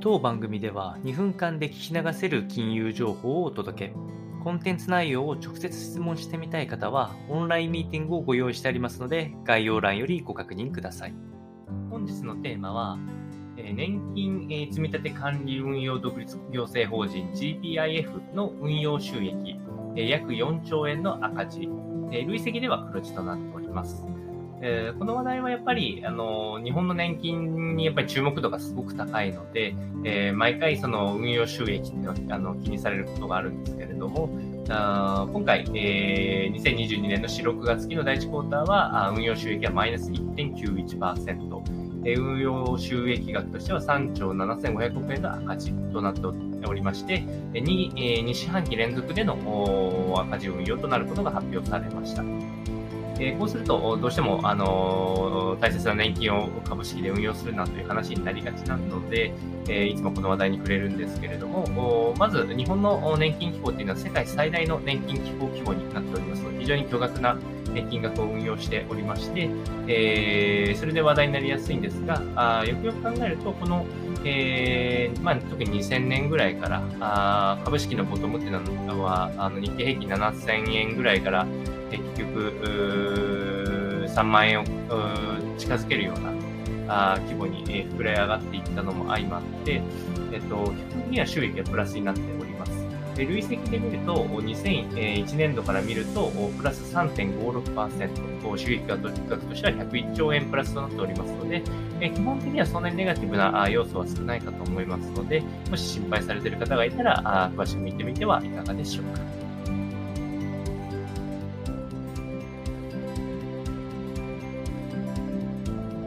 当番組では2分間で聞き流せる金融情報をお届け。コンテンツ内容を直接質問してみたい方は、オンラインミーティングをご用意してありますので、概要欄よりご確認ください。本日のテーマは、年金積立管理運用独立行政法人 GPIF の運用収益、約4兆円の赤字、累積では黒字となっております。えー、この話題はやっぱり、あの、日本の年金にやっぱり注目度がすごく高いので、えー、毎回その運用収益っていうのはあの気にされることがあるんですけれども、あ今回、えー、2022年の4、6月期の第1クォーターは、運用収益はマイナス1.91%、えー、運用収益額としては3兆7500億円の赤字となっておりまして、2, 2四半期連続での赤字運用となることが発表されました。え、こうすると、どうしても、あの、大切な年金を株式で運用するなという話になりがちなので、え、いつもこの話題に触れるんですけれども、まず、日本の年金機構というのは世界最大の年金機構規模になっております。ので、非常に巨額な年金額を運用しておりまして、え、それで話題になりやすいんですが、あよくよく考えると、この、えーまあ、特に2000年ぐらいからあ株式のボトムっていうのはあの日経平均7000円ぐらいから結局、3万円を近づけるような規模に、え膨れ上がっていったのも相まって、えっと、基本的には収益がプラスになっております。で累積で見ると、2001年度から見ると、プラス3.56%、収益額としては101兆円プラスとなっておりますので、基本的にはそんなにネガティブな要素は少ないかと思いますので、もし心配されている方がいたら、詳しく見てみてはいかがでしょうか。